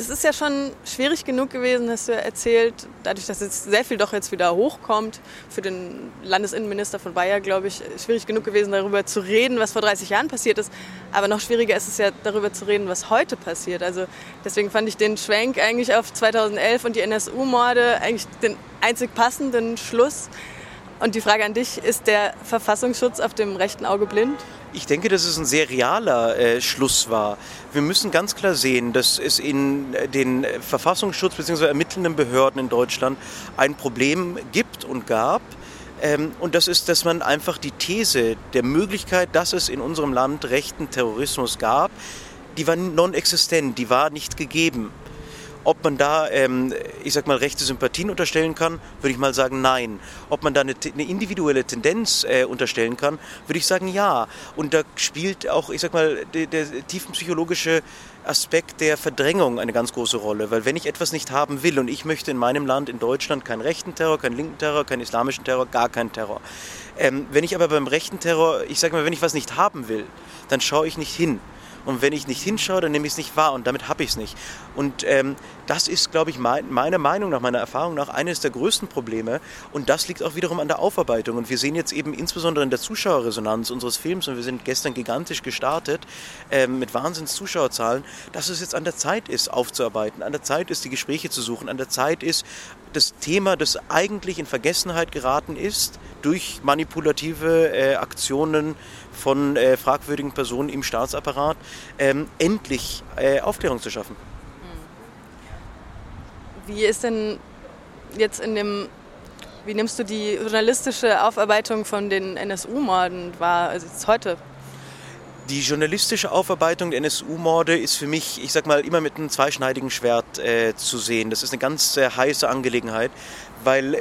Es ist ja schon schwierig genug gewesen, hast du ja erzählt, dadurch, dass jetzt sehr viel doch jetzt wieder hochkommt, für den Landesinnenminister von Bayer, glaube ich, schwierig genug gewesen, darüber zu reden, was vor 30 Jahren passiert ist. Aber noch schwieriger ist es ja, darüber zu reden, was heute passiert. Also deswegen fand ich den Schwenk eigentlich auf 2011 und die NSU-Morde eigentlich den einzig passenden Schluss. Und die Frage an dich, ist der Verfassungsschutz auf dem rechten Auge blind? Ich denke, dass es ein sehr realer äh, Schluss war. Wir müssen ganz klar sehen, dass es in den Verfassungsschutz bzw. ermittelnden Behörden in Deutschland ein Problem gibt und gab. Ähm, und das ist, dass man einfach die These der Möglichkeit, dass es in unserem Land rechten Terrorismus gab, die war non-existent, die war nicht gegeben. Ob man da, ähm, ich sag mal, rechte Sympathien unterstellen kann, würde ich mal sagen, nein. Ob man da eine, eine individuelle Tendenz äh, unterstellen kann, würde ich sagen, ja. Und da spielt auch, ich sag mal, der, der tiefenpsychologische Aspekt der Verdrängung eine ganz große Rolle. Weil wenn ich etwas nicht haben will und ich möchte in meinem Land, in Deutschland, keinen rechten Terror, keinen linken Terror, keinen islamischen Terror, gar keinen Terror. Ähm, wenn ich aber beim rechten Terror, ich sage mal, wenn ich was nicht haben will, dann schaue ich nicht hin. Und wenn ich nicht hinschaue, dann nehme ich es nicht wahr und damit habe ich es nicht. Und ähm, das ist, glaube ich, mein, meiner Meinung nach, meiner Erfahrung nach, eines der größten Probleme. Und das liegt auch wiederum an der Aufarbeitung. Und wir sehen jetzt eben insbesondere in der Zuschauerresonanz unseres Films, und wir sind gestern gigantisch gestartet ähm, mit Wahnsinns-Zuschauerzahlen, dass es jetzt an der Zeit ist, aufzuarbeiten, an der Zeit ist, die Gespräche zu suchen, an der Zeit ist, das Thema, das eigentlich in Vergessenheit geraten ist, durch manipulative äh, Aktionen von äh, fragwürdigen Personen im Staatsapparat, ähm, endlich äh, Aufklärung zu schaffen. Wie ist denn jetzt in dem, wie nimmst du die journalistische Aufarbeitung von den NSU-Morden wahr, also jetzt heute? Die journalistische Aufarbeitung der NSU-Morde ist für mich, ich sag mal, immer mit einem zweischneidigen Schwert äh, zu sehen. Das ist eine ganz äh, heiße Angelegenheit, weil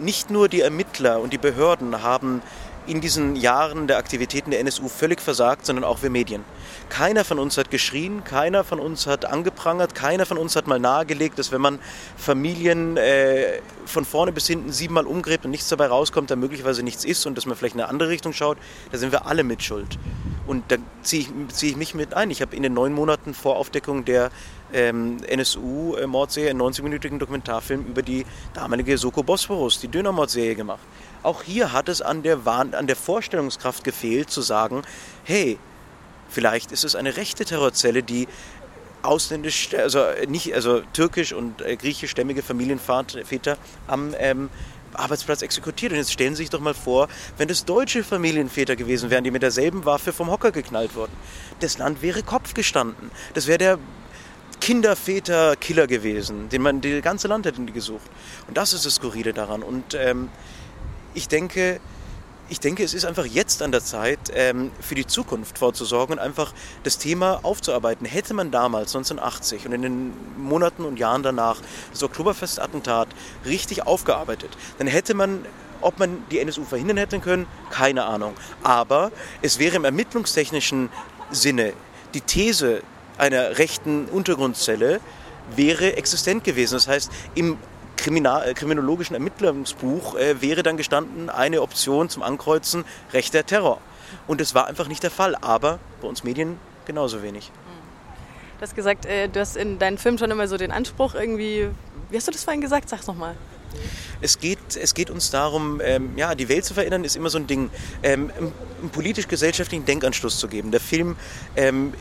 nicht nur die Ermittler und die Behörden haben in diesen Jahren der Aktivitäten der NSU völlig versagt, sondern auch wir Medien. Keiner von uns hat geschrien, keiner von uns hat angeprangert, keiner von uns hat mal nahegelegt, dass wenn man Familien äh, von vorne bis hinten siebenmal umgräbt und nichts dabei rauskommt, da möglicherweise nichts ist und dass man vielleicht in eine andere Richtung schaut, da sind wir alle mit Schuld. Und da ziehe ich, zieh ich mich mit ein. Ich habe in den neun Monaten vor Aufdeckung der ähm, NSU-Mordserie einen 90-minütigen Dokumentarfilm über die damalige Soko Bosporus, die Dönermordserie gemacht. Auch hier hat es an der, an der Vorstellungskraft gefehlt, zu sagen, hey, vielleicht ist es eine rechte Terrorzelle, die ausländisch, also nicht, also türkisch und äh, griechischstämmige Familienväter am ähm, Arbeitsplatz exekutiert. Und jetzt stellen Sie sich doch mal vor, wenn es deutsche Familienväter gewesen wären, die mit derselben Waffe vom Hocker geknallt wurden. Das Land wäre Kopf gestanden. Das wäre der Kinderväter-Killer gewesen, den man, das ganze Land hätte gesucht. Und das ist das Skurrile daran. Und ähm, ich denke, ich denke, es ist einfach jetzt an der Zeit, ähm, für die Zukunft vorzusorgen und einfach das Thema aufzuarbeiten. Hätte man damals, 1980 und in den Monaten und Jahren danach, das Oktoberfest-Attentat richtig aufgearbeitet, dann hätte man ob man die NSU verhindern hätte können, keine Ahnung. Aber es wäre im ermittlungstechnischen Sinne die These einer rechten Untergrundzelle wäre existent gewesen. Das heißt, im Kriminal, äh, kriminologischen Ermittlungsbuch äh, wäre dann gestanden, eine Option zum Ankreuzen rechter Terror. Und es war einfach nicht der Fall, aber bei uns Medien genauso wenig. Du hast gesagt, äh, du hast in deinen Filmen schon immer so den Anspruch irgendwie, wie hast du das vorhin gesagt? Sag's nochmal. Es geht, es geht uns darum, ähm, ja, die Welt zu verändern, ist immer so ein Ding, ähm, einen politisch-gesellschaftlichen Denkanschluss zu geben. Der Film ähm,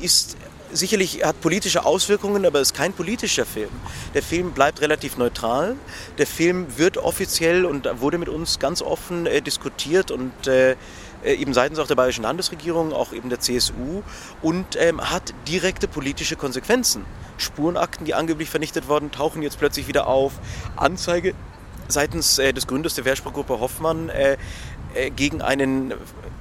ist sicherlich hat politische Auswirkungen, aber es ist kein politischer Film. Der Film bleibt relativ neutral. Der Film wird offiziell und wurde mit uns ganz offen äh, diskutiert und äh, äh eben seitens auch der bayerischen Landesregierung, auch eben der CSU und ähm, hat direkte politische Konsequenzen. Spurenakten, die angeblich vernichtet wurden, tauchen jetzt plötzlich wieder auf. Anzeige seitens äh, des Gründers der Wehrspruchgruppe Hoffmann äh, äh, gegen einen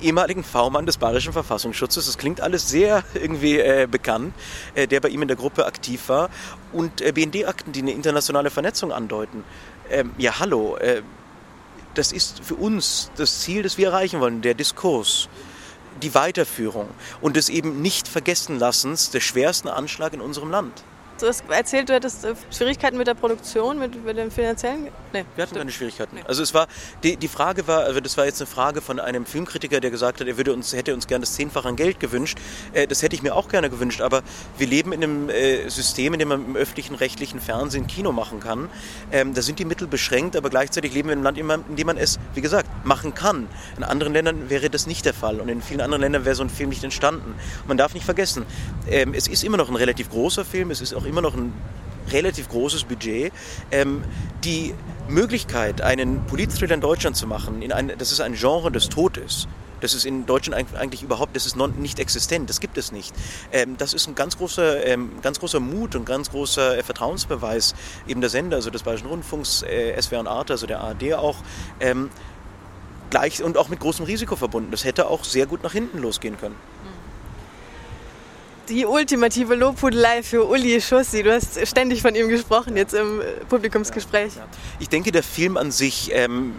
ehemaligen V-Mann des Bayerischen Verfassungsschutzes. Das klingt alles sehr irgendwie äh, bekannt, äh, der bei ihm in der Gruppe aktiv war. Und äh, BND-Akten, die eine internationale Vernetzung andeuten. Ähm, ja, hallo, äh, das ist für uns das Ziel, das wir erreichen wollen, der Diskurs. Die Weiterführung und des eben nicht vergessen lassens der schwersten Anschlag in unserem Land. Du hast erzählt, du hättest äh, Schwierigkeiten mit der Produktion, mit, mit dem finanziellen. Nee, wir hatten keine Schwierigkeiten. Nee. Also es war die, die Frage war, also das war jetzt eine Frage von einem Filmkritiker, der gesagt hat, er würde uns hätte uns gerne das zehnfache an Geld gewünscht. Äh, das hätte ich mir auch gerne gewünscht, aber wir leben in einem äh, System, in dem man im öffentlichen rechtlichen Fernsehen Kino machen kann. Ähm, da sind die Mittel beschränkt, aber gleichzeitig leben wir in einem Land, in dem man es, wie gesagt, machen kann. In anderen Ländern wäre das nicht der Fall und in vielen anderen Ländern wäre so ein Film nicht entstanden. Man darf nicht vergessen, ähm, es ist immer noch ein relativ großer Film, es ist auch immer noch ein relativ großes Budget. Ähm, die Möglichkeit, einen Politthriller in Deutschland zu machen, in ein, das ist ein Genre, das tot ist, das ist in Deutschland eigentlich überhaupt, das ist non, nicht existent, das gibt es nicht. Ähm, das ist ein ganz großer, ähm, ganz großer Mut und ganz großer äh, Vertrauensbeweis eben der Sender, also des Bayerischen Rundfunks, äh, SWR und Arte, also der ARD auch. Ähm, gleich und auch mit großem Risiko verbunden. Das hätte auch sehr gut nach hinten losgehen können. Die ultimative Lobhudelei für Uli Schussi. Du hast ständig von ihm gesprochen jetzt im Publikumsgespräch. Ich denke, der Film an sich ähm,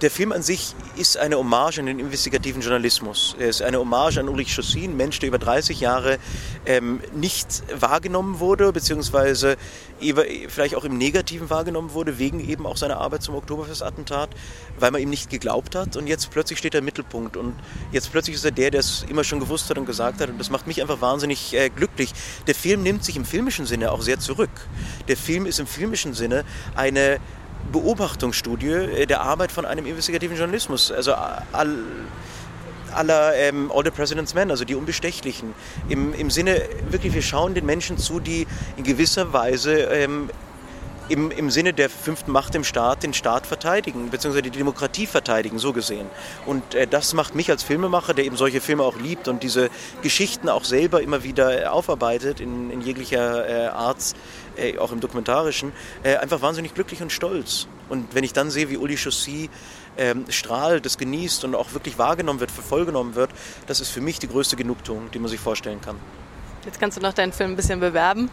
der Film an sich ist eine Hommage an den investigativen Journalismus. Er ist eine Hommage an Ulrich Schossin, Mensch, der über 30 Jahre ähm, nicht wahrgenommen wurde, beziehungsweise vielleicht auch im Negativen wahrgenommen wurde, wegen eben auch seiner Arbeit zum Oktoberfestattentat, weil man ihm nicht geglaubt hat. Und jetzt plötzlich steht er im Mittelpunkt. Und jetzt plötzlich ist er der, der es immer schon gewusst hat und gesagt hat. Und das macht mich einfach wahnsinnig äh, glücklich. Der Film nimmt sich im filmischen Sinne auch sehr zurück. Der Film ist im filmischen Sinne eine Beobachtungsstudie äh, der Arbeit von einem investigativen Journalismus. Also all, aller ähm, All the President's Men, also die Unbestechlichen. Im, Im Sinne, wirklich, wir schauen den Menschen zu, die in gewisser Weise ähm, im, im Sinne der fünften Macht im Staat den Staat verteidigen, beziehungsweise die Demokratie verteidigen, so gesehen. Und äh, das macht mich als Filmemacher, der eben solche Filme auch liebt und diese Geschichten auch selber immer wieder äh, aufarbeitet in, in jeglicher äh, Art, äh, auch im Dokumentarischen, äh, einfach wahnsinnig glücklich und stolz. Und wenn ich dann sehe, wie Uli Chaussy ähm, strahlt, das genießt und auch wirklich wahrgenommen wird, für voll genommen wird, das ist für mich die größte Genugtuung, die man sich vorstellen kann. Jetzt kannst du noch deinen Film ein bisschen bewerben.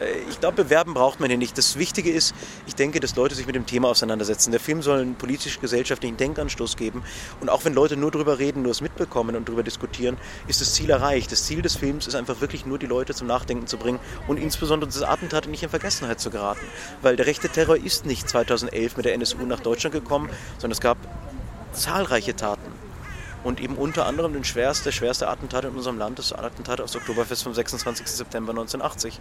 Äh, ich glaube, bewerben braucht man hier nicht. Das Wichtige ist, ich denke, dass Leute sich mit dem Thema auseinandersetzen. Der Film soll einen politisch-gesellschaftlichen Denkanstoß geben. Und auch wenn Leute nur darüber reden, nur es mitbekommen und darüber diskutieren, ist das Ziel erreicht. Das Ziel des Films ist einfach wirklich nur, die Leute zum Nachdenken zu bringen und insbesondere diese Attentate nicht in Vergessenheit zu geraten. Weil der rechte Terror ist nicht 2011 mit der NSU nach Deutschland gekommen, sondern es gab zahlreiche Taten und eben unter anderem den schwerste, schwerste Attentat in unserem Land, das Attentat aus Oktoberfest vom 26. September 1980.